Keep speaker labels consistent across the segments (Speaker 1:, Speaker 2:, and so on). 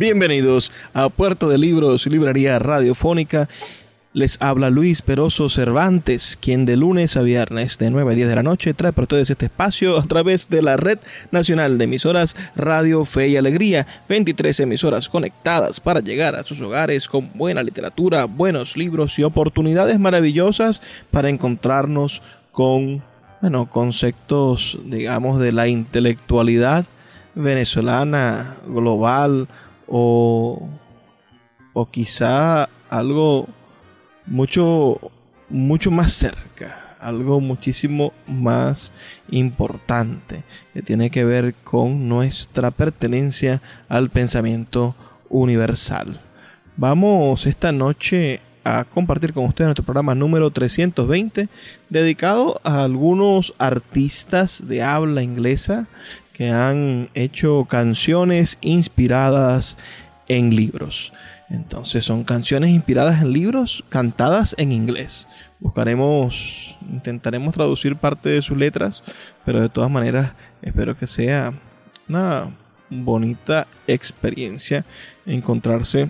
Speaker 1: Bienvenidos a Puerto de Libros, Librería Radiofónica. Les habla Luis Peroso Cervantes, quien de lunes a viernes de 9 a 10 de la noche trae para ustedes este espacio a través de la Red Nacional de Emisoras Radio Fe y Alegría, 23 emisoras conectadas para llegar a sus hogares con buena literatura, buenos libros y oportunidades maravillosas para encontrarnos con, bueno, conceptos, digamos, de la intelectualidad venezolana, global, o, o quizá algo mucho, mucho más cerca, algo muchísimo más importante, que tiene que ver con nuestra pertenencia al pensamiento universal. Vamos esta noche a compartir con ustedes nuestro programa número 320, dedicado a algunos artistas de habla inglesa que han hecho canciones inspiradas en libros. Entonces son canciones inspiradas en libros cantadas en inglés. Buscaremos, intentaremos traducir parte de sus letras, pero de todas maneras espero que sea una bonita experiencia encontrarse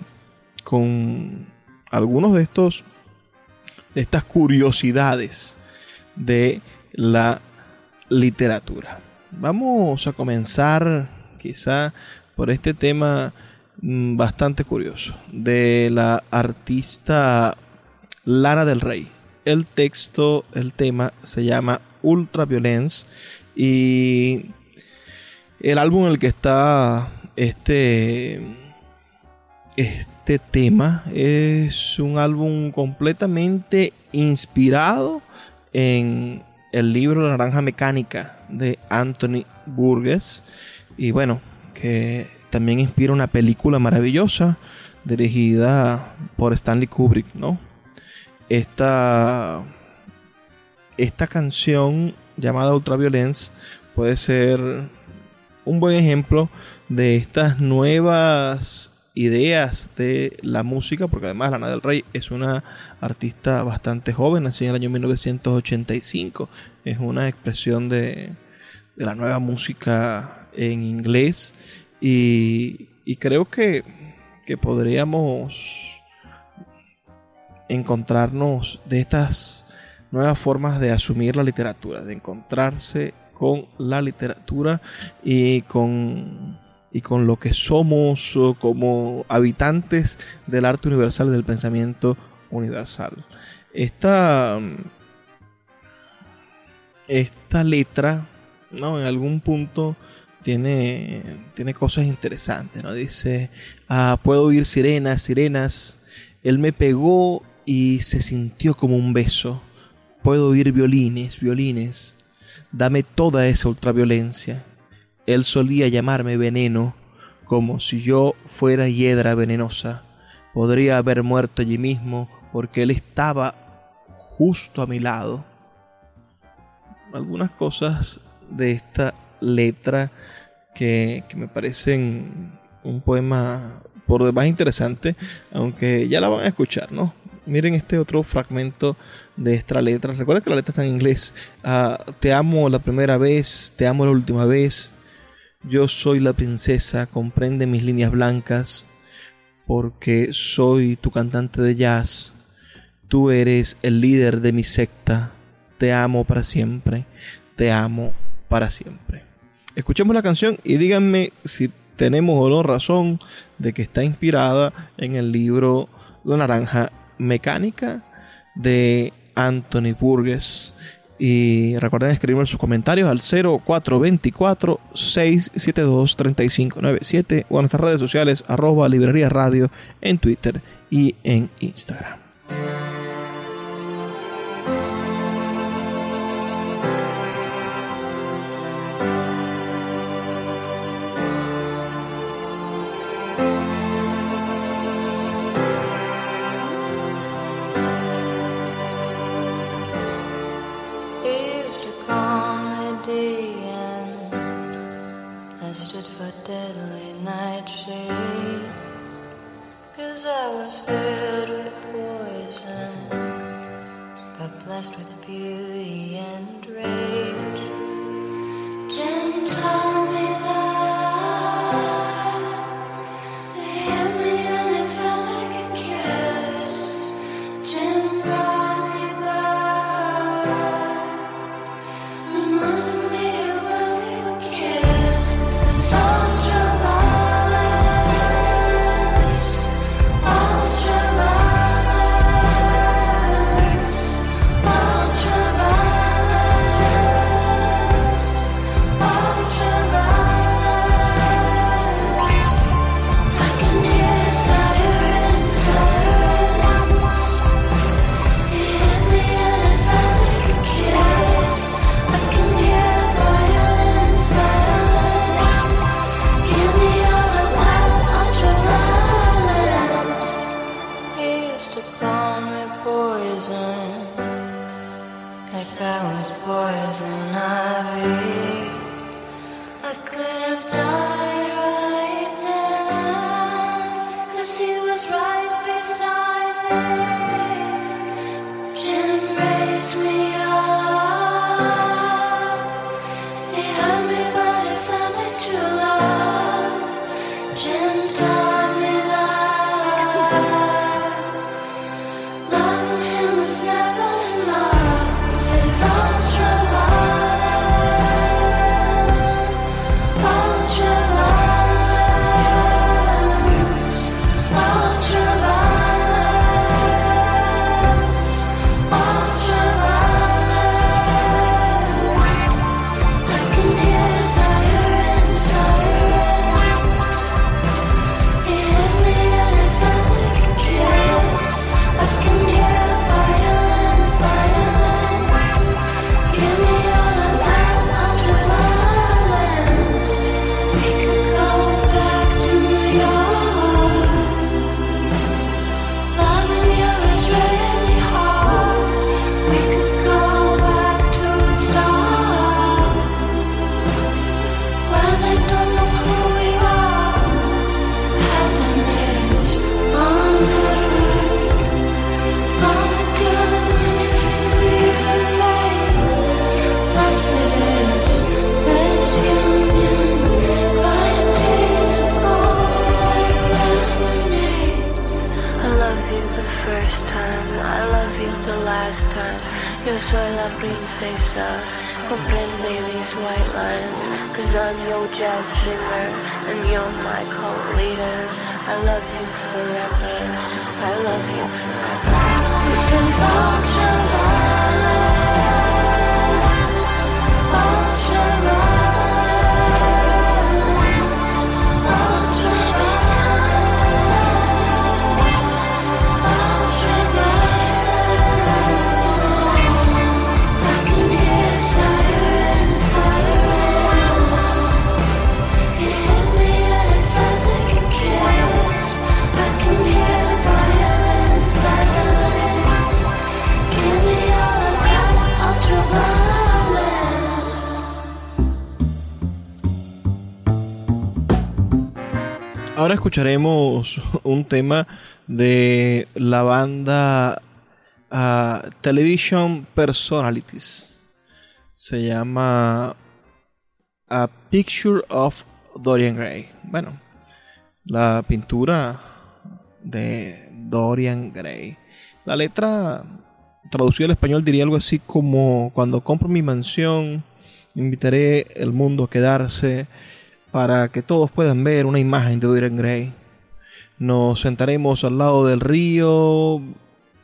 Speaker 1: con algunos de estos de estas curiosidades de la literatura. Vamos a comenzar quizá por este tema mm, bastante curioso de la artista Lana del Rey. El texto, el tema se llama Ultraviolence y el álbum en el que está este este tema es un álbum completamente inspirado en el libro La Naranja Mecánica de Anthony Burgess. Y bueno, que también inspira una película maravillosa dirigida por Stanley Kubrick, ¿no? Esta, esta canción llamada Ultraviolence puede ser un buen ejemplo de estas nuevas ideas de la música, porque además Lana del Rey es una artista bastante joven, nació en el año 1985, es una expresión de, de la nueva música en inglés. Y, y creo que, que podríamos encontrarnos de estas nuevas formas de asumir la literatura, de encontrarse con la literatura y con y con lo que somos como habitantes del arte universal, del pensamiento universal. Esta, esta letra, ¿no? En algún punto tiene, tiene cosas interesantes, ¿no? Dice, ah, puedo oír sirenas, sirenas. Él me pegó y se sintió como un beso. Puedo oír violines, violines. Dame toda esa ultraviolencia él solía llamarme veneno, como si yo fuera hiedra venenosa. Podría haber muerto allí mismo porque él estaba justo a mi lado. Algunas cosas de esta letra que, me parecen un poema por demás interesante, aunque ya la van a escuchar, ¿no? Miren este otro fragmento de esta letra. Recuerda que la letra está en inglés. Ah, te amo la primera vez, te amo la última vez, yo soy la princesa, comprende mis líneas blancas, porque soy tu cantante de jazz. Tú eres el líder de mi secta. Te amo para siempre. Te amo para siempre. Escuchemos la canción y díganme si
Speaker 2: tenemos o no razón de que está inspirada en el libro La Naranja Mecánica de Anthony Burgess. Y recuerden escribirme sus comentarios al 0424-672-3597 o en nuestras redes sociales arroba librería radio en Twitter y en Instagram.
Speaker 3: Yo soy la princesa Comprende mis white lines. Cause I'm your jazz singer And you're my cult leader. I love you forever. I love you forever.
Speaker 2: It's just all escucharemos un tema de la banda uh, Television Personalities. Se llama A Picture of Dorian Gray. Bueno, la pintura de Dorian Gray. La letra traducida al español diría algo así como cuando compro mi mansión, invitaré el mundo a quedarse
Speaker 1: para que todos puedan ver una imagen de Dorian Gray. Nos sentaremos al lado del río,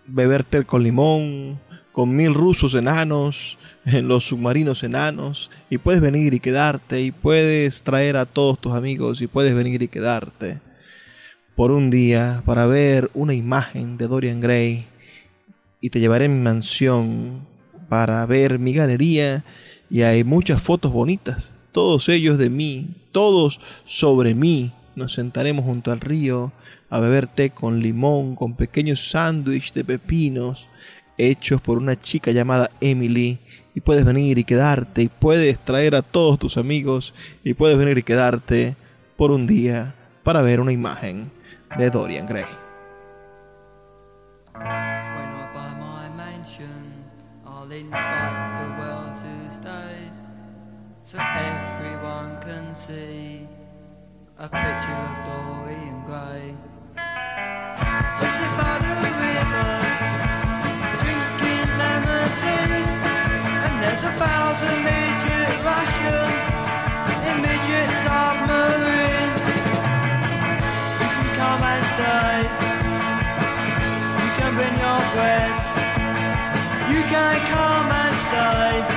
Speaker 1: beber té con limón, con mil rusos enanos, en los submarinos enanos, y puedes venir y quedarte, y puedes traer a todos tus amigos, y puedes venir y quedarte por un día para ver una imagen de Dorian Gray, y te llevaré a mi mansión para ver mi galería, y hay muchas fotos bonitas, todos ellos de mí, todos sobre mí. Nos sentaremos junto al río a beber té con limón, con pequeños sándwiches de pepinos, hechos por una chica llamada Emily, y puedes venir y quedarte, y puedes traer a todos tus amigos, y puedes venir y quedarte por un día para ver una imagen de Dorian Gray. A picture of Dorian Gray. There's a thousand midget Russians. You can come and stay. You can bring your friends. You can come and stay.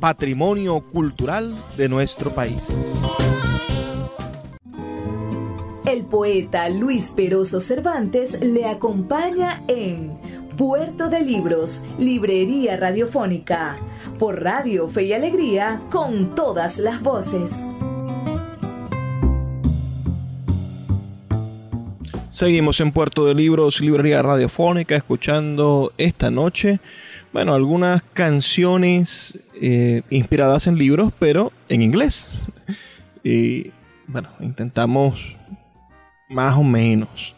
Speaker 1: patrimonio cultural de nuestro país.
Speaker 4: El poeta Luis Peroso Cervantes le acompaña en Puerto de Libros, Librería Radiofónica, por Radio Fe y Alegría, con todas las voces.
Speaker 1: Seguimos en Puerto de Libros, Librería Radiofónica, escuchando esta noche bueno, algunas canciones eh, inspiradas en libros, pero en inglés. Y bueno, intentamos más o menos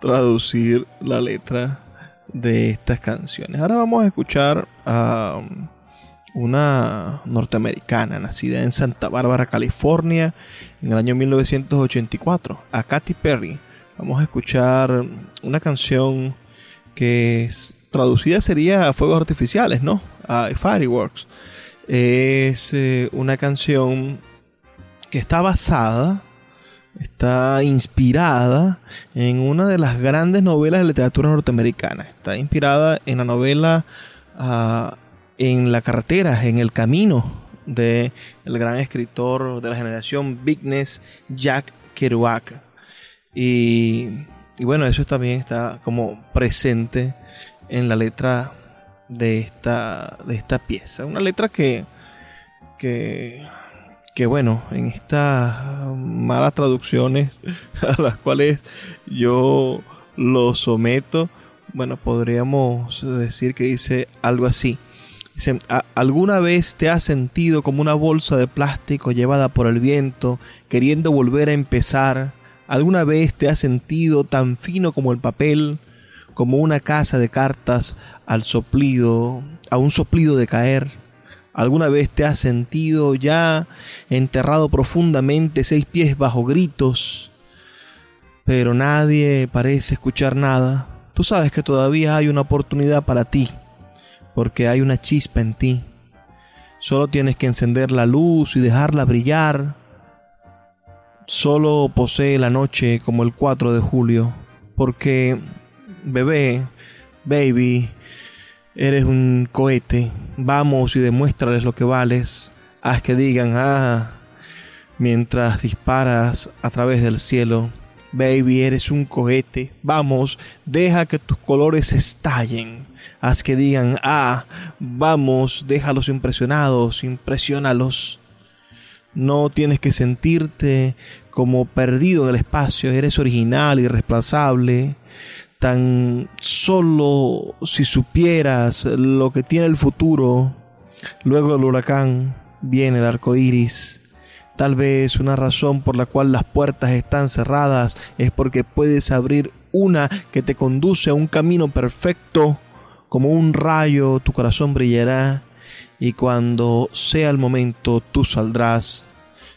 Speaker 1: traducir la letra de estas canciones. Ahora vamos a escuchar a um, una norteamericana nacida en Santa Bárbara, California, en el año 1984, a Katy Perry. Vamos a escuchar una canción que es traducida sería Fuegos Artificiales, ¿no? Fireworks. Es eh, una canción que está basada, está inspirada en una de las grandes novelas de literatura norteamericana. Está inspirada en la novela ah, En la carretera, en el camino de el gran escritor de la generación Bigness, Jack Kerouac. Y, y bueno, eso también está como presente en la letra de esta, de esta pieza. Una letra que, que, que bueno, en estas malas traducciones a las cuales yo lo someto, bueno, podríamos decir que dice algo así. ¿alguna vez te has sentido como una bolsa de plástico llevada por el viento, queriendo volver a empezar? ¿Alguna vez te has sentido tan fino como el papel, como una casa de cartas al soplido, a un soplido de caer. ¿Alguna vez te has sentido ya enterrado profundamente seis pies bajo gritos, pero nadie parece escuchar nada? Tú sabes que todavía hay una oportunidad para ti, porque hay una chispa en ti. Solo tienes que encender la luz y dejarla brillar. Solo posee la noche como el 4 de julio, porque bebé, baby, eres un cohete, vamos y demuéstrales lo que vales, haz que digan, ah, mientras disparas a través del cielo, baby, eres un cohete, vamos, deja que tus colores estallen, haz que digan, ah, vamos, déjalos impresionados, impresionalos. No tienes que sentirte como perdido en el espacio, eres original, irreemplazable tan solo si supieras lo que tiene el futuro, luego del huracán viene el arco iris. Tal vez una razón por la cual las puertas están cerradas es porque puedes abrir una que te conduce a un camino perfecto. Como un rayo tu corazón brillará y cuando sea el momento tú saldrás.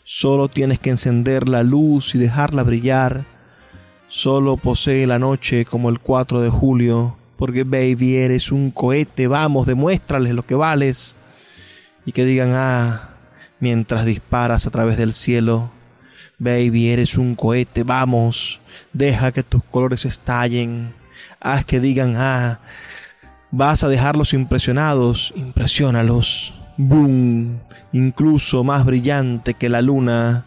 Speaker 1: Solo tienes que encender la luz y dejarla brillar Solo posee la noche como el 4 de julio, porque baby eres un cohete, vamos, demuéstrales lo que vales. Y que digan, ah, mientras disparas a través del cielo, baby eres un cohete, vamos, deja que tus colores estallen. Haz que digan, ah, vas a dejarlos impresionados, impresionalos. Boom, incluso más brillante que la luna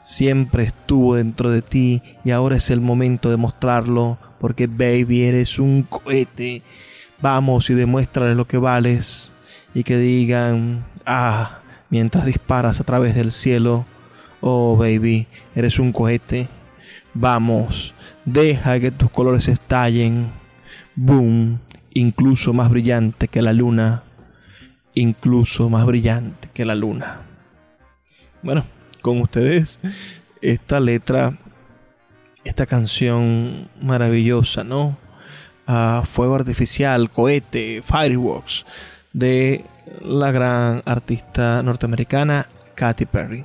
Speaker 1: siempre estuvo dentro de ti y ahora es el momento de mostrarlo porque baby eres un cohete. Vamos y demuéstrale lo que vales y que digan, ah, mientras disparas a través del cielo, oh baby, eres un cohete. Vamos, deja que tus colores estallen. Boom, incluso más brillante que la luna. Incluso más brillante que la luna. Bueno, con ustedes esta letra, esta canción maravillosa, ¿no? a fuego artificial, cohete, fireworks, de la gran artista norteamericana Katy Perry.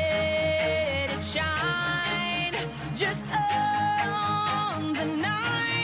Speaker 5: just on the night.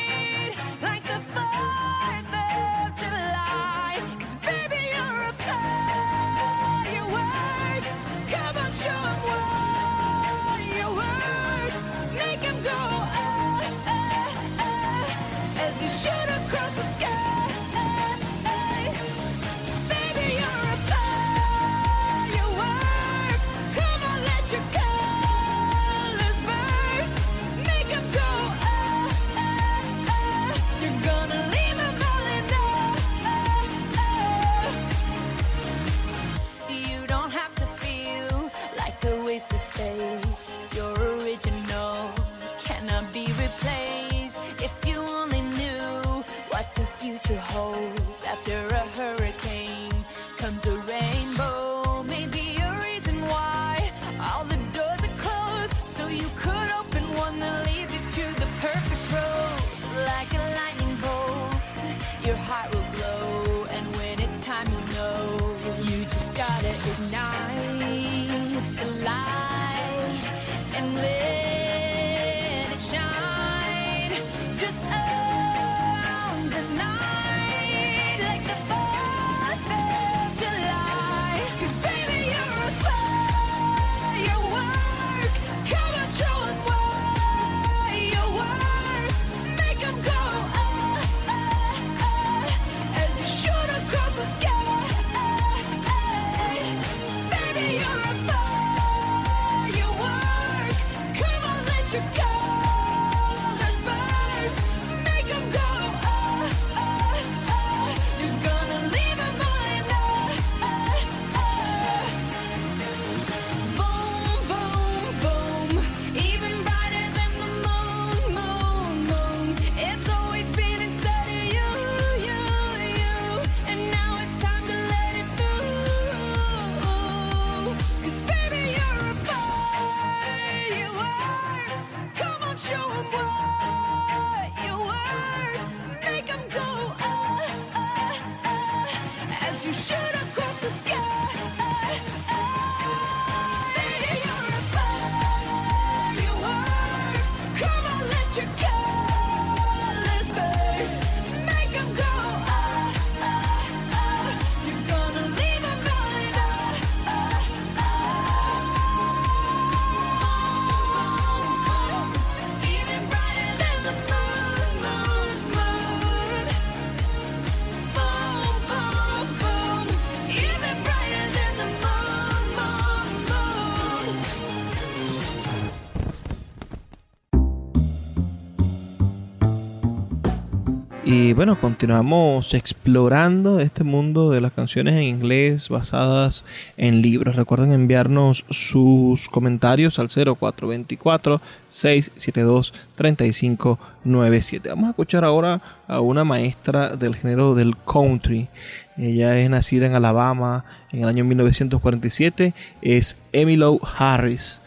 Speaker 1: Bueno, continuamos explorando este mundo de las canciones en inglés basadas en libros. Recuerden enviarnos sus comentarios al 0424-672-3597. Vamos a escuchar ahora a una maestra del género del country. Ella es nacida en Alabama en el año 1947. Es Emily Harris.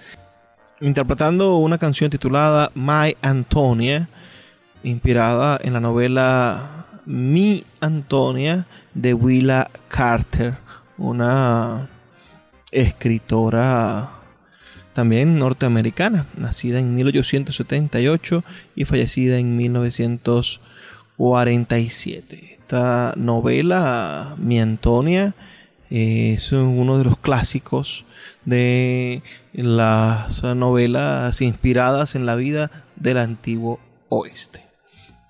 Speaker 1: Interpretando una canción titulada My Antonia inspirada en la novela Mi Antonia de Willa Carter, una escritora también norteamericana, nacida en 1878 y fallecida en 1947. Esta novela, Mi Antonia, es uno de los clásicos de las novelas inspiradas en la vida del antiguo oeste.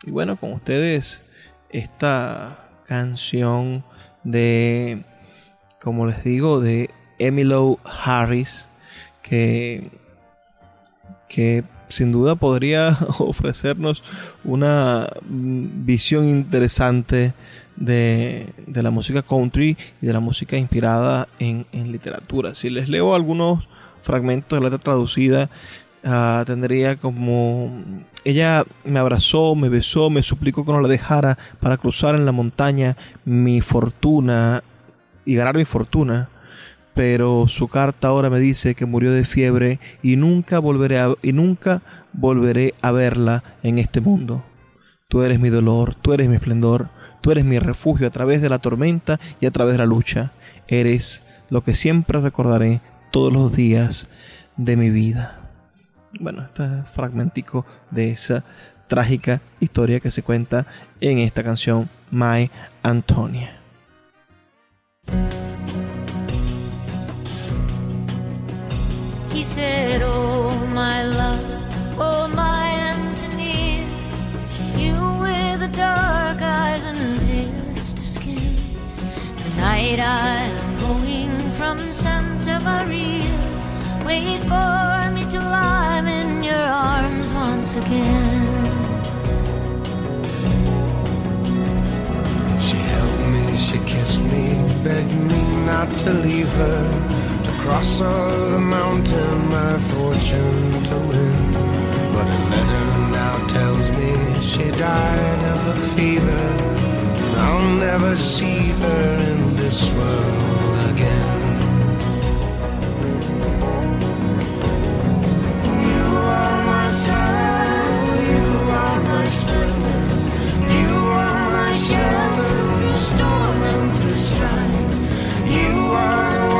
Speaker 1: Y bueno, con ustedes esta canción de, como les digo, de Emily Harris, que, que sin duda podría ofrecernos una visión interesante de, de, la música country y de la música inspirada en, en literatura. Si les leo algunos fragmentos de la letra traducida, Ah, tendría como ella me abrazó, me besó, me suplicó que no la dejara para cruzar en la montaña mi fortuna y ganar mi fortuna. Pero su carta ahora me dice que murió de fiebre y nunca volveré a, y nunca volveré a verla en este mundo. Tú eres mi dolor, tú eres mi esplendor, tú eres mi refugio a través de la tormenta y a través de la lucha. Eres lo que siempre recordaré todos los días de mi vida bueno, este fragmentico de esa trágica historia que se cuenta en esta canción My Antonia. He said, Oh, my love, oh, my Antonia, you with the dark eyes and blister skin. Tonight I am going from Santa Maria. Wait for me till I'm arms once again. She held me, she kissed me, begged me not to leave her. To cross all the mountain, my fortune to win. But a letter now tells me she died of a fever. I'll never see her in this world again. Sure
Speaker 6: storm and through strife. You are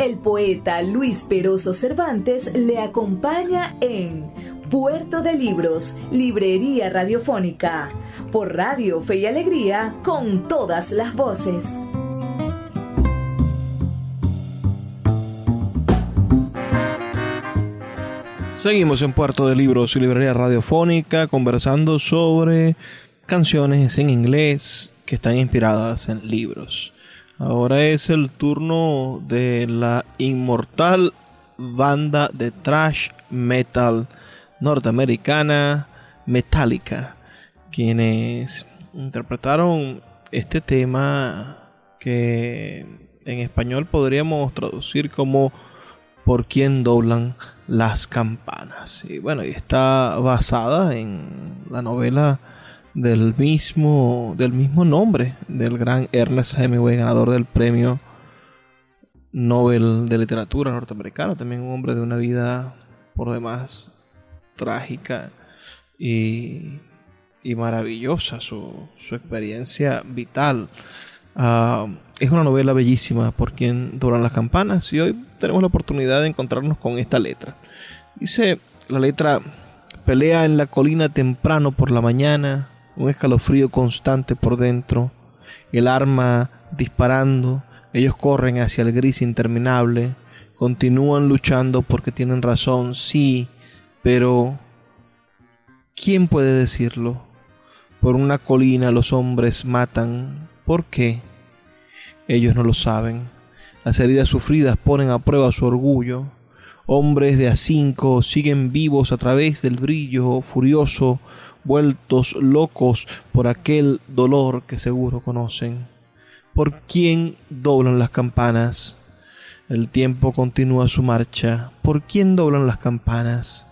Speaker 4: El poeta Luis Peroso Cervantes le acompaña en Puerto de Libros, Librería Radiofónica, por Radio Fe y Alegría, con todas las voces.
Speaker 1: Seguimos en Puerto de Libros y Librería Radiofónica conversando sobre canciones en inglés que están inspiradas en libros. Ahora es el turno de la inmortal banda de thrash metal norteamericana Metallica, quienes interpretaron este tema que en español podríamos traducir como por quién doblan las campanas. Y bueno, está basada en la novela del mismo, del mismo nombre del gran Ernest Hemingway, ganador del premio Nobel de Literatura norteamericano, también un hombre de una vida por demás trágica y, y maravillosa, su, su, experiencia vital. Uh, es una novela bellísima por quien duran las campanas y hoy tenemos la oportunidad de encontrarnos con esta letra. Dice la letra, pelea en la colina temprano por la mañana, un escalofrío constante por dentro, el arma disparando, ellos corren hacia el gris interminable, continúan luchando porque tienen razón, sí, pero ¿quién puede decirlo? Por una colina los hombres matan, ¿por qué? Ellos no lo saben. Las heridas sufridas ponen a prueba su orgullo. Hombres de a cinco siguen vivos a través del brillo furioso vueltos locos por aquel dolor que seguro conocen. ¿Por quién doblan las campanas? El tiempo continúa su marcha. ¿Por quién doblan las campanas?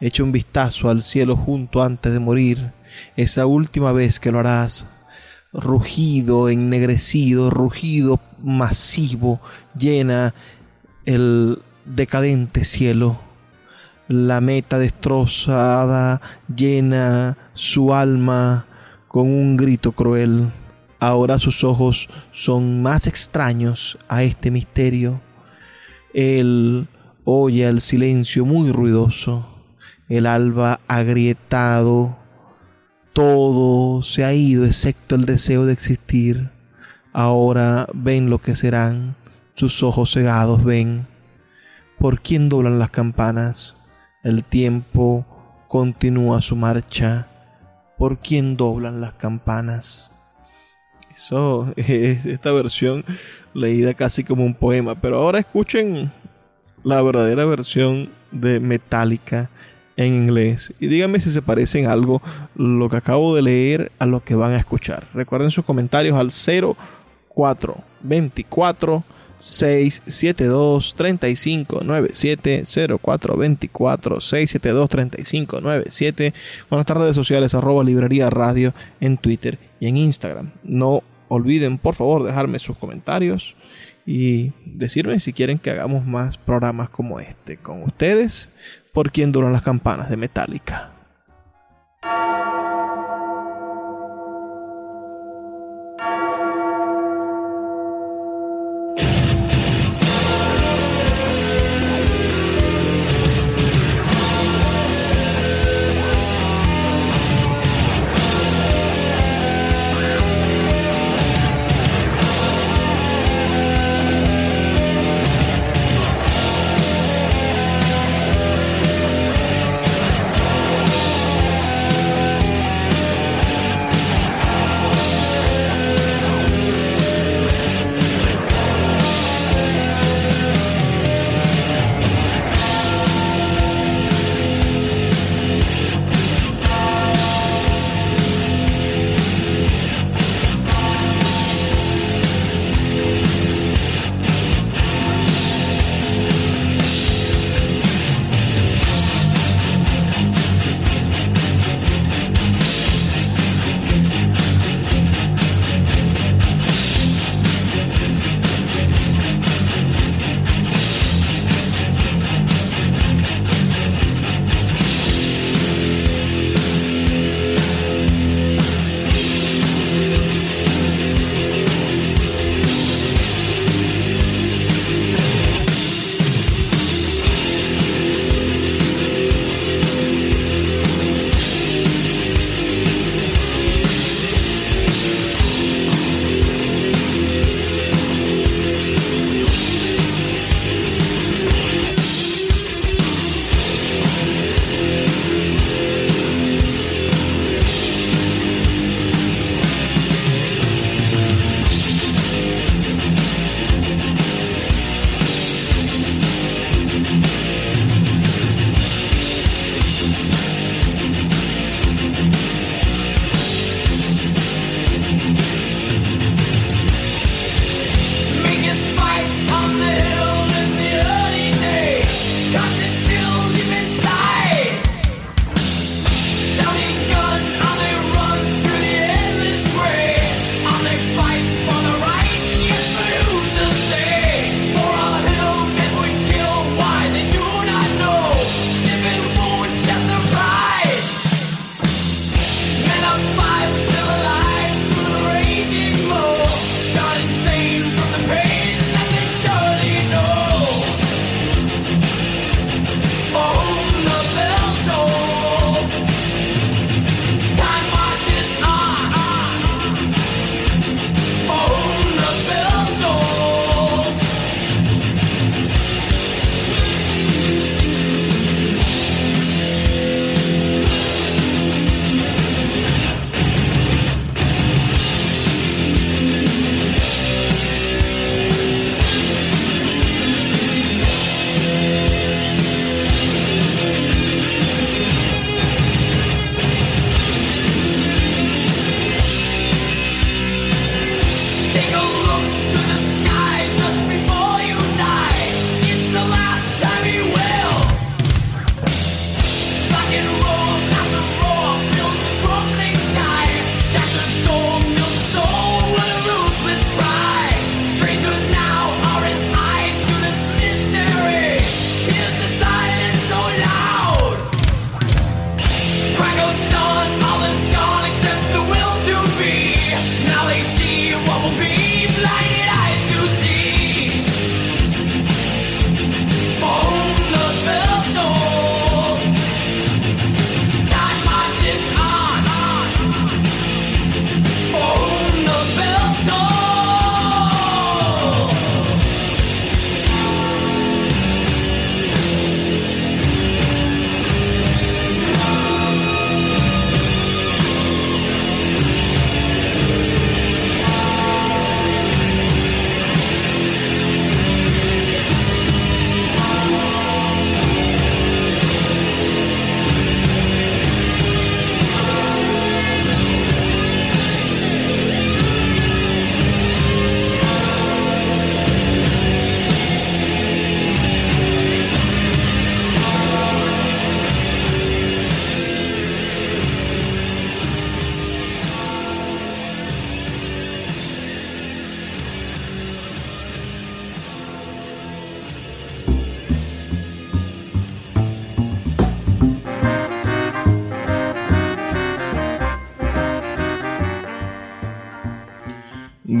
Speaker 1: Echa un vistazo al cielo junto antes de morir, esa última vez que lo harás. Rugido ennegrecido, rugido masivo, llena el decadente cielo la meta destrozada llena su alma con un grito cruel. Ahora sus ojos son más extraños a este misterio. Él oye el silencio muy ruidoso, el alba agrietado, todo se ha ido excepto el deseo de existir.
Speaker 7: Ahora ven lo que serán, sus ojos cegados ven. ¿Por quién doblan las campanas? El tiempo continúa su marcha. ¿Por quién doblan las campanas? Eso es esta versión leída casi como un poema. Pero ahora escuchen la verdadera versión de Metallica en inglés. Y díganme si se parece en algo lo que acabo de leer a lo que van a escuchar. Recuerden sus comentarios al 0424 672 3597 0424 672 3597 con nuestras redes sociales arroba librería radio en Twitter y en Instagram. No olviden por favor dejarme sus comentarios y decirme si quieren que hagamos más programas como este con ustedes por quien duran las campanas de Metallica.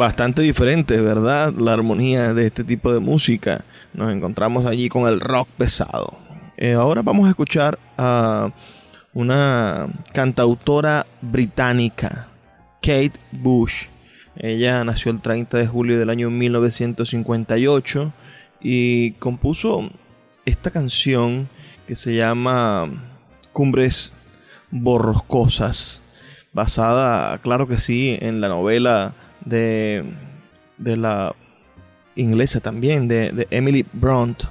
Speaker 1: Bastante diferente, ¿verdad? La armonía de este tipo de música. Nos encontramos allí con el rock pesado. Eh, ahora vamos a escuchar a una cantautora británica, Kate Bush. Ella nació el 30 de julio del año 1958 y compuso esta canción que se llama Cumbres Borroscosas, basada, claro que sí, en la novela de, de la inglesa también, de, de Emily Bront,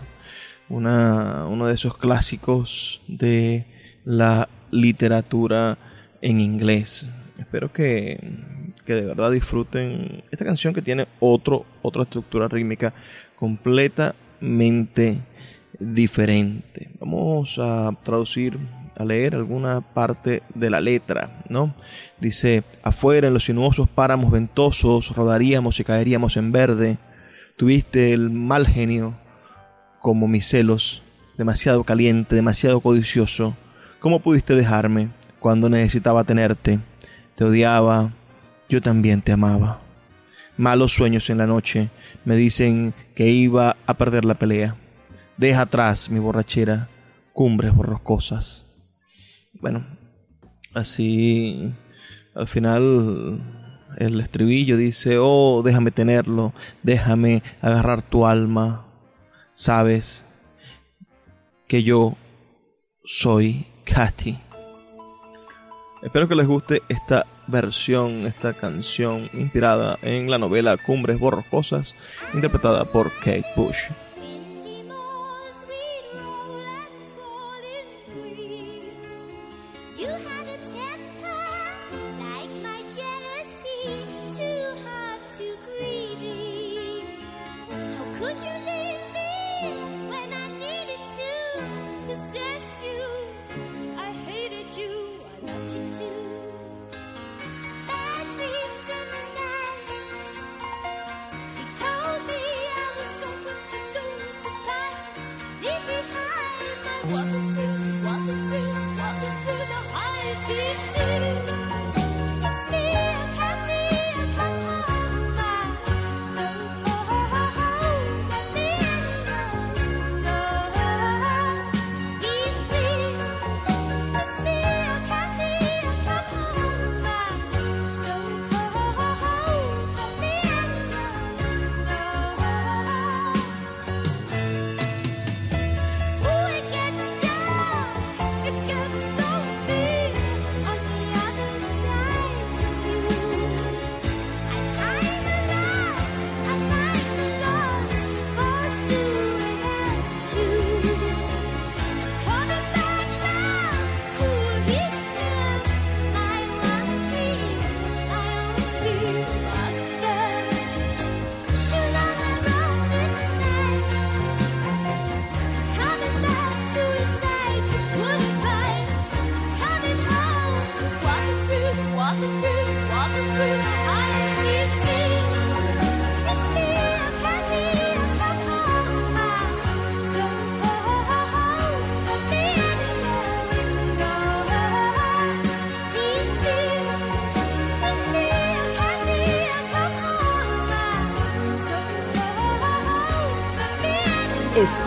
Speaker 1: una, uno de esos clásicos de la literatura en inglés. Espero que, que de verdad disfruten esta canción que tiene otro, otra estructura rítmica completamente diferente. Vamos a traducir, a leer alguna parte de la letra, ¿no? Dice, afuera en los sinuosos páramos ventosos rodaríamos y caeríamos en verde. Tuviste el mal genio como mis celos, demasiado caliente, demasiado codicioso. ¿Cómo pudiste dejarme cuando necesitaba tenerte? Te odiaba, yo también te amaba. Malos sueños en la noche me dicen que iba a perder la pelea. Deja atrás mi borrachera, cumbres borroscosas. Bueno, así al final el estribillo dice, oh, déjame tenerlo, déjame agarrar tu alma. Sabes que yo soy Katy. Espero que les guste esta versión, esta canción inspirada en la novela Cumbres Borroscosas, interpretada por Kate Bush.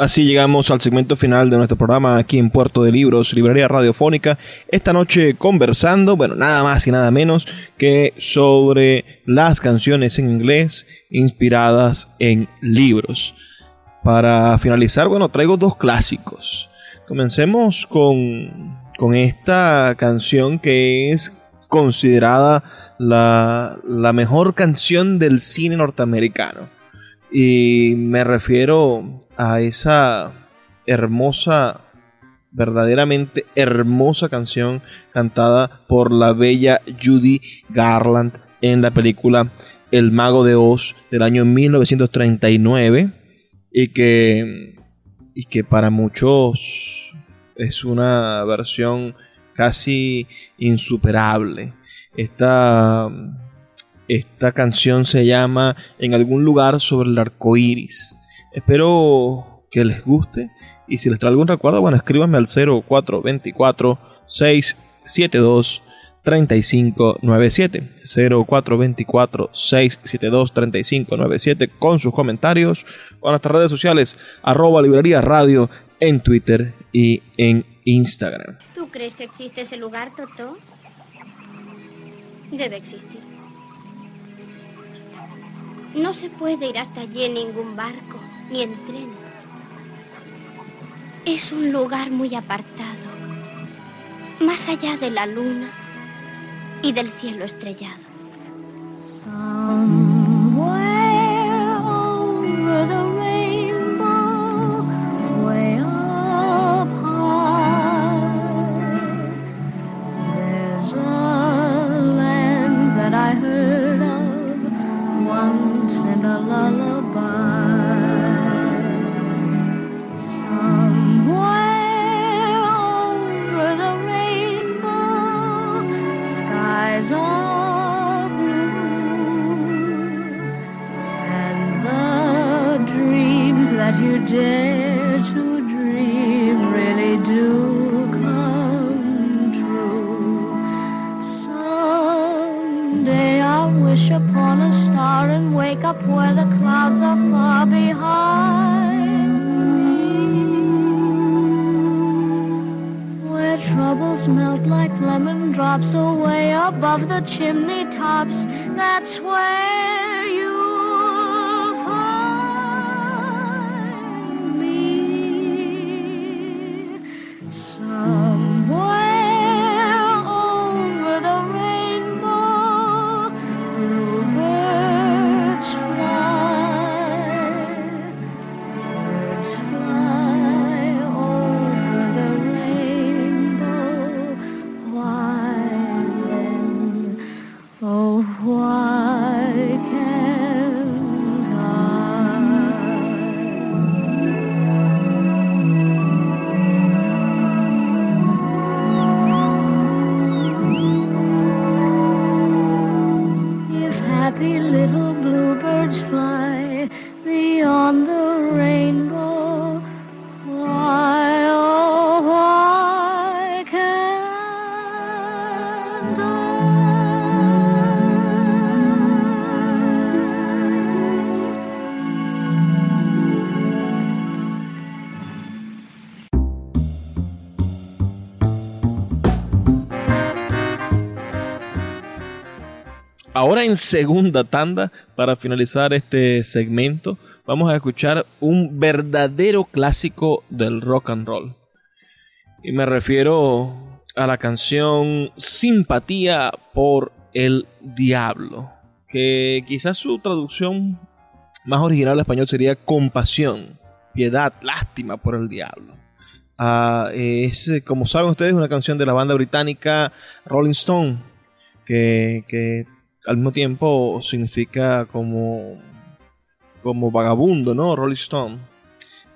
Speaker 1: Así llegamos al segmento final de nuestro programa aquí en Puerto de Libros, Librería Radiofónica. Esta noche conversando, bueno, nada más y nada menos que sobre las canciones en inglés inspiradas en libros. Para finalizar, bueno, traigo dos clásicos. Comencemos con, con esta canción que es considerada la, la mejor canción del cine norteamericano. Y me refiero a esa hermosa, verdaderamente hermosa canción cantada por la bella Judy Garland en la película El Mago de Oz del año 1939 y que, y que para muchos es una versión casi insuperable. Esta, esta canción se llama En algún lugar sobre el arco iris. Espero que les guste y si les trae algún recuerdo, bueno, escríbanme al 0424 672 3597 0424 672 3597 con sus comentarios en nuestras redes sociales arroba librería radio en Twitter y en Instagram.
Speaker 8: ¿Tú crees que existe ese lugar, Totó? Debe existir. No se puede ir hasta allí en ningún barco, ni en tren. Es un lugar muy apartado, más allá de la luna y del cielo estrellado.
Speaker 1: Ahora en segunda tanda, para finalizar este segmento, vamos a escuchar un verdadero clásico del rock and roll. Y me refiero a la canción Simpatía por el Diablo, que quizás su traducción más original al español sería compasión, piedad, lástima por el diablo. Ah, es, eh, como saben ustedes, una canción de la banda británica Rolling Stone, que, al mismo tiempo significa como, como vagabundo, ¿no? Rolling Stone.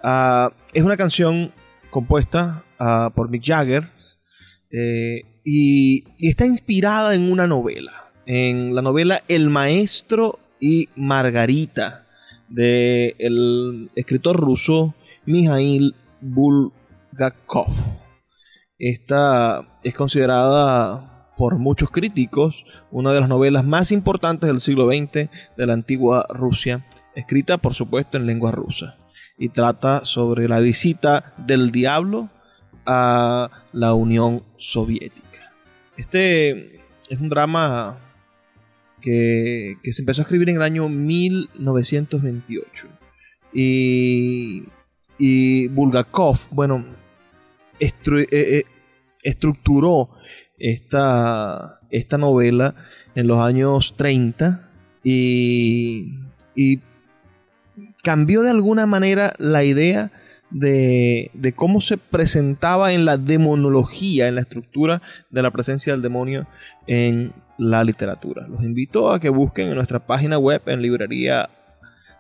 Speaker 1: Ah, es una canción compuesta ah, por Mick Jagger eh, y, está inspirada en una novela, en la novela El Maestro y Margarita de el escritor ruso Mikhail Bulgakov. Esta es considerada por muchos críticos una de las novelas más importantes del siglo XX de la antigua Rusia, escrita por supuesto en lengua rusa, y trata sobre la visita del diablo a la Unión Soviética. Este es un drama que, que se empezó a escribir en el año 1928. Y, y Bulgakov, bueno, eh, eh, estructuró esta, esta novela en los años 30 y, y cambió de alguna manera la idea de, de cómo se presentaba en la demonología, en la estructura de la presencia del demonio en, la literatura. Los invito a que busquen en nuestra página web en librería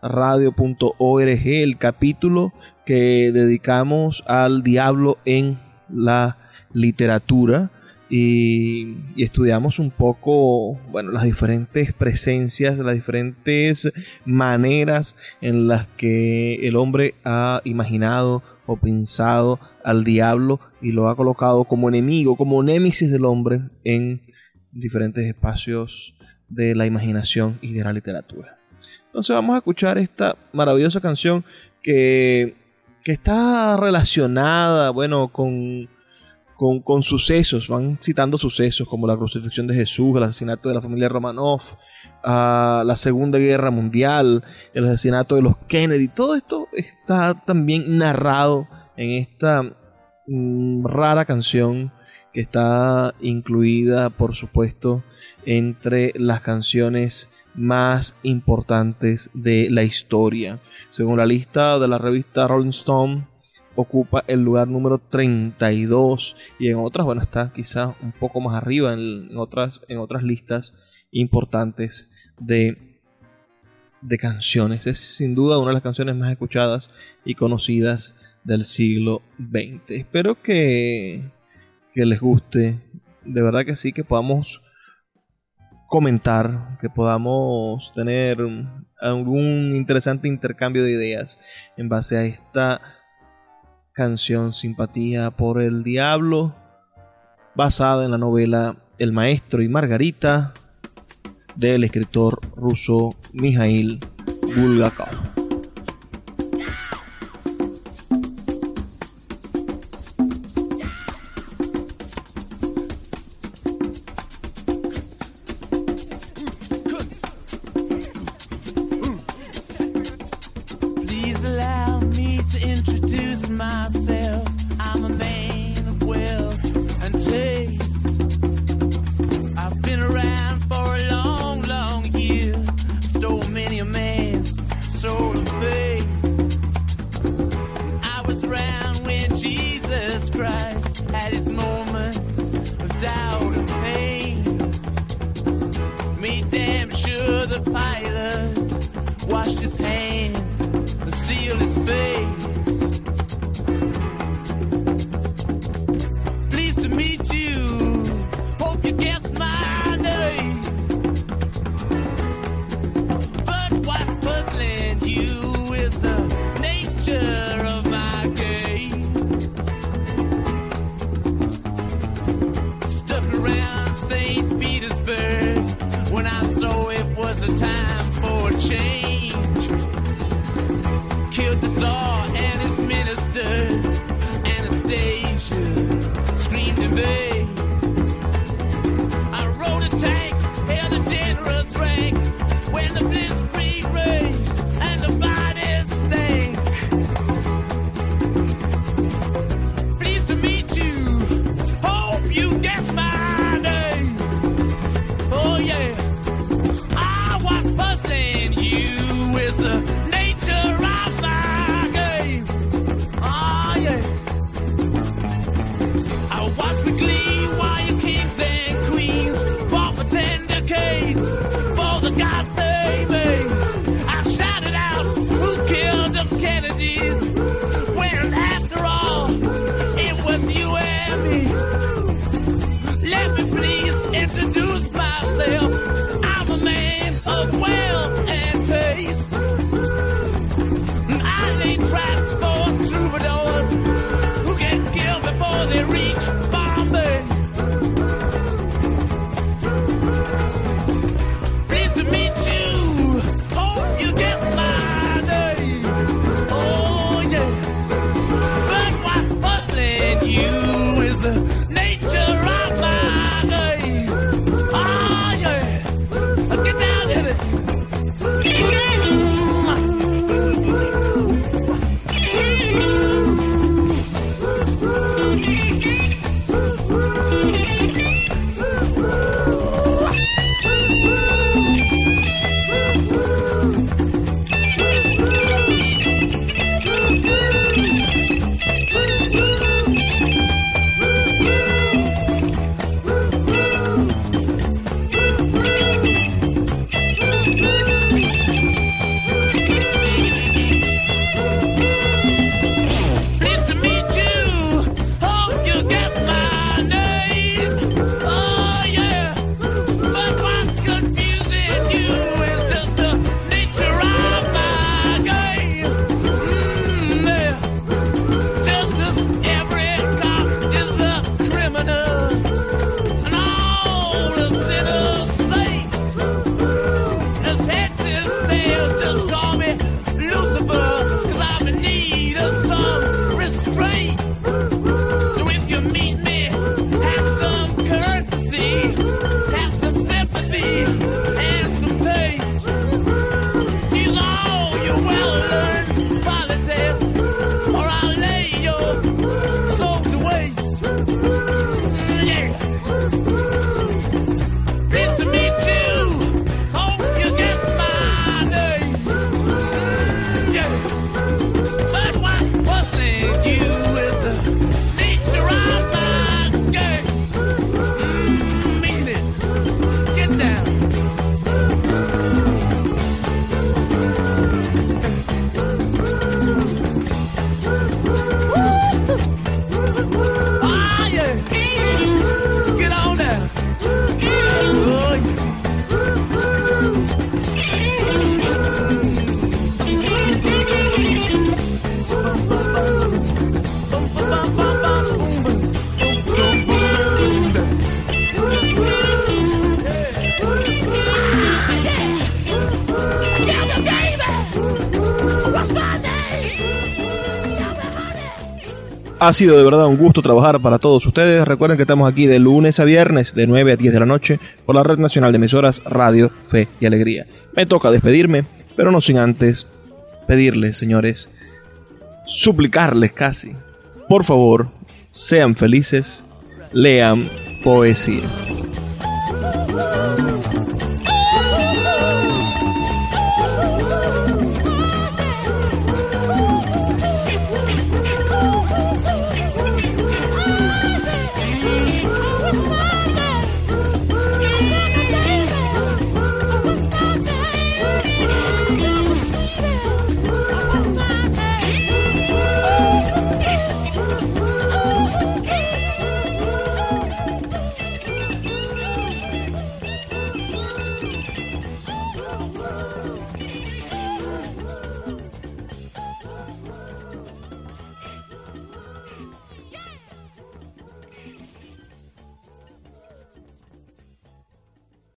Speaker 1: radio.org el capítulo que dedicamos al diablo en la literatura y, y estudiamos un poco, bueno, las diferentes presencias, las diferentes maneras en las que el hombre ha imaginado o pensado al diablo y lo ha colocado como enemigo, como némesis del hombre en diferentes espacios de la imaginación y de la literatura. Entonces vamos a escuchar esta maravillosa canción que, que está relacionada, bueno, con, con, con sucesos, van citando sucesos como la crucifixión de Jesús, el asesinato de la familia Romanov, a la Segunda Guerra Mundial, el asesinato de los Kennedy, todo esto está también narrado en esta mm, rara canción que está incluida, por supuesto, entre las canciones más importantes de la historia. Según la lista de la revista Rolling Stone, ocupa el lugar número 32 y en otras, bueno, está quizá un poco más arriba en, en otras, en otras listas importantes de, de canciones. Es sin duda una de las canciones más escuchadas y conocidas del siglo XX. Espero que, que les guste. De verdad que sí, que podamos comentar, que podamos tener algún interesante intercambio de ideas en base a esta canción Simpatía por el Diablo, basada en la novela El Maestro y Margarita del escritor ruso Mikhail Bulgakov. Ha sido de verdad un gusto trabajar para todos ustedes. Recuerden que estamos aquí de lunes a viernes, de 9 a 10 de la noche, por la Red Nacional de Emisoras Radio, Fe y Alegría. Me toca despedirme, pero no sin antes pedirles, señores, suplicarles casi, por favor, sean felices, lean poesía.